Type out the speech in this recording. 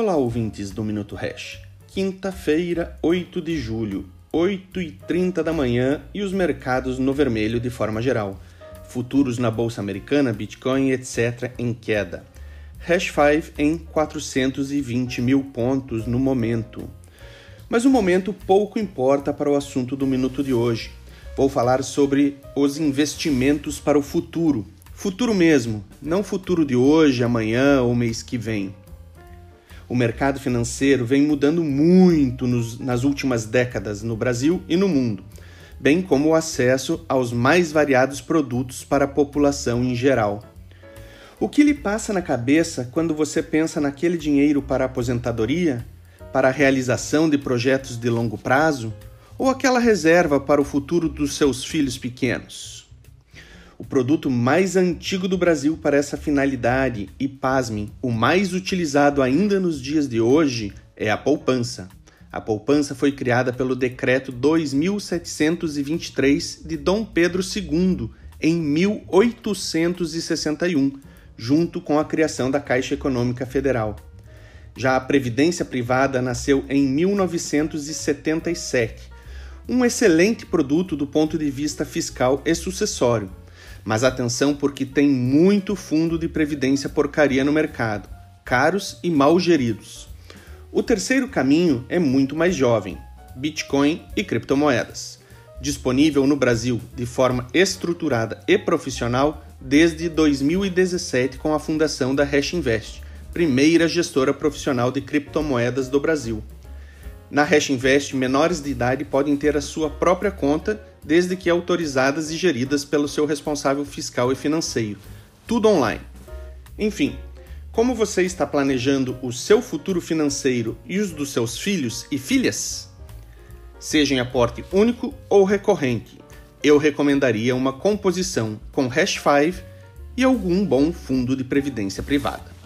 Olá, ouvintes do Minuto Hash. Quinta-feira, 8 de julho, 8h30 da manhã e os mercados no vermelho de forma geral. Futuros na bolsa americana, Bitcoin, etc., em queda. Hash 5 em 420 mil pontos no momento. Mas o momento pouco importa para o assunto do minuto de hoje. Vou falar sobre os investimentos para o futuro. Futuro mesmo, não futuro de hoje, amanhã ou mês que vem. O mercado financeiro vem mudando muito nos, nas últimas décadas no Brasil e no mundo, bem como o acesso aos mais variados produtos para a população em geral. O que lhe passa na cabeça quando você pensa naquele dinheiro para a aposentadoria? para a realização de projetos de longo prazo ou aquela reserva para o futuro dos seus filhos pequenos? O produto mais antigo do Brasil para essa finalidade e, pasmem, o mais utilizado ainda nos dias de hoje é a poupança. A poupança foi criada pelo Decreto 2723 de Dom Pedro II em 1861, junto com a criação da Caixa Econômica Federal. Já a previdência privada nasceu em 1977, um excelente produto do ponto de vista fiscal e sucessório. Mas atenção porque tem muito fundo de previdência porcaria no mercado, caros e mal geridos. O terceiro caminho é muito mais jovem: Bitcoin e criptomoedas. Disponível no Brasil de forma estruturada e profissional desde 2017 com a fundação da Hash Invest primeira gestora profissional de criptomoedas do Brasil. Na Hash Invest, menores de idade podem ter a sua própria conta, desde que autorizadas e geridas pelo seu responsável fiscal e financeiro. Tudo online. Enfim, como você está planejando o seu futuro financeiro e os dos seus filhos e filhas? Seja em aporte único ou recorrente, eu recomendaria uma composição com Hash 5 e algum bom fundo de previdência privada.